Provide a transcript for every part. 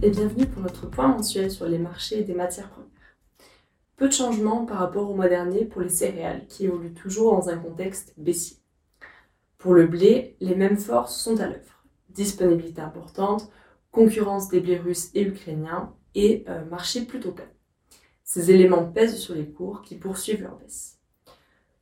et bienvenue pour notre point mensuel sur les marchés des matières premières. Peu de changements par rapport au mois dernier pour les céréales qui évoluent toujours dans un contexte baissier. Pour le blé, les mêmes forces sont à l'œuvre. Disponibilité importante, concurrence des blés russes et ukrainiens et euh, marché plutôt calme. Ces éléments pèsent sur les cours qui poursuivent leur baisse.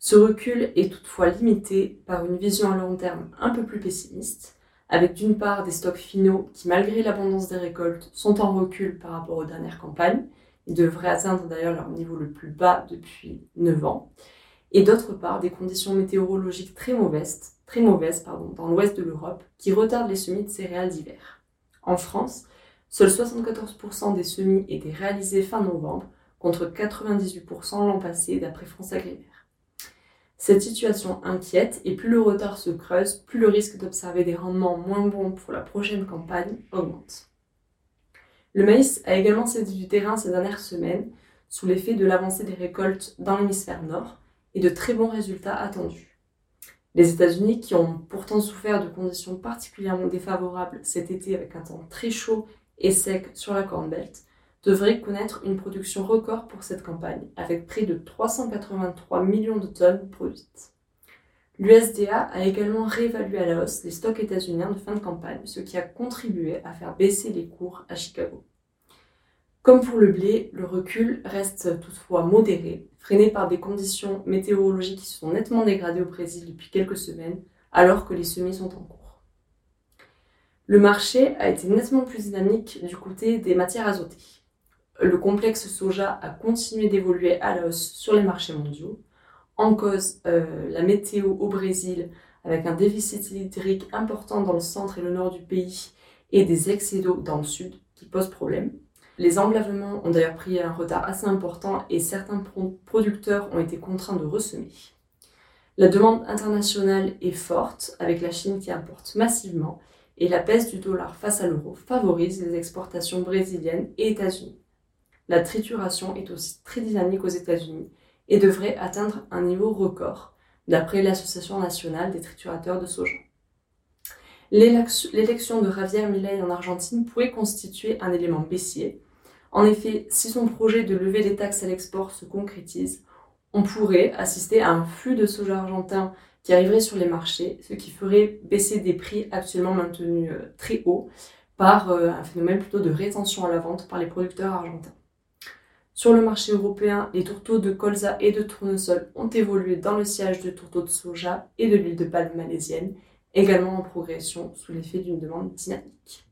Ce recul est toutefois limité par une vision à long terme un peu plus pessimiste, avec d'une part des stocks finaux qui, malgré l'abondance des récoltes, sont en recul par rapport aux dernières campagnes, et devraient atteindre d'ailleurs leur niveau le plus bas depuis 9 ans, et d'autre part des conditions météorologiques très mauvaises, très mauvaises pardon, dans l'ouest de l'Europe qui retardent les semis de céréales d'hiver. En France, seuls 74% des semis étaient réalisés fin novembre, contre 98% l'an passé d'après France Agrimaire. Cette situation inquiète et plus le retard se creuse, plus le risque d'observer des rendements moins bons pour la prochaine campagne augmente. Le maïs a également cédé du terrain ces dernières semaines sous l'effet de l'avancée des récoltes dans l'hémisphère nord et de très bons résultats attendus. Les États-Unis, qui ont pourtant souffert de conditions particulièrement défavorables cet été avec un temps très chaud et sec sur la Corn Belt, devrait connaître une production record pour cette campagne, avec près de 383 millions de tonnes produites. L'USDA a également réévalué à la hausse les stocks états-uniens de fin de campagne, ce qui a contribué à faire baisser les cours à Chicago. Comme pour le blé, le recul reste toutefois modéré, freiné par des conditions météorologiques qui se sont nettement dégradées au Brésil depuis quelques semaines, alors que les semis sont en cours. Le marché a été nettement plus dynamique du côté des matières azotées le complexe soja a continué d'évoluer à la hausse sur les marchés mondiaux. En cause, euh, la météo au Brésil, avec un déficit hydrique important dans le centre et le nord du pays et des excès d'eau dans le sud qui posent problème. Les emblavements ont d'ailleurs pris un retard assez important et certains producteurs ont été contraints de ressemer. La demande internationale est forte, avec la Chine qui importe massivement, et la baisse du dollar face à l'euro favorise les exportations brésiliennes et états-uniennes. La trituration est aussi très dynamique aux États-Unis et devrait atteindre un niveau record, d'après l'Association nationale des triturateurs de soja. L'élection de Javier Milei en Argentine pourrait constituer un élément baissier. En effet, si son projet de lever les taxes à l'export se concrétise, on pourrait assister à un flux de soja argentin qui arriverait sur les marchés, ce qui ferait baisser des prix actuellement maintenus euh, très hauts par euh, un phénomène plutôt de rétention à la vente par les producteurs argentins. Sur le marché européen, les tourteaux de colza et de tournesol ont évolué dans le sillage de tourteaux de soja et de l'huile de palme malaisienne, également en progression sous l'effet d'une demande dynamique.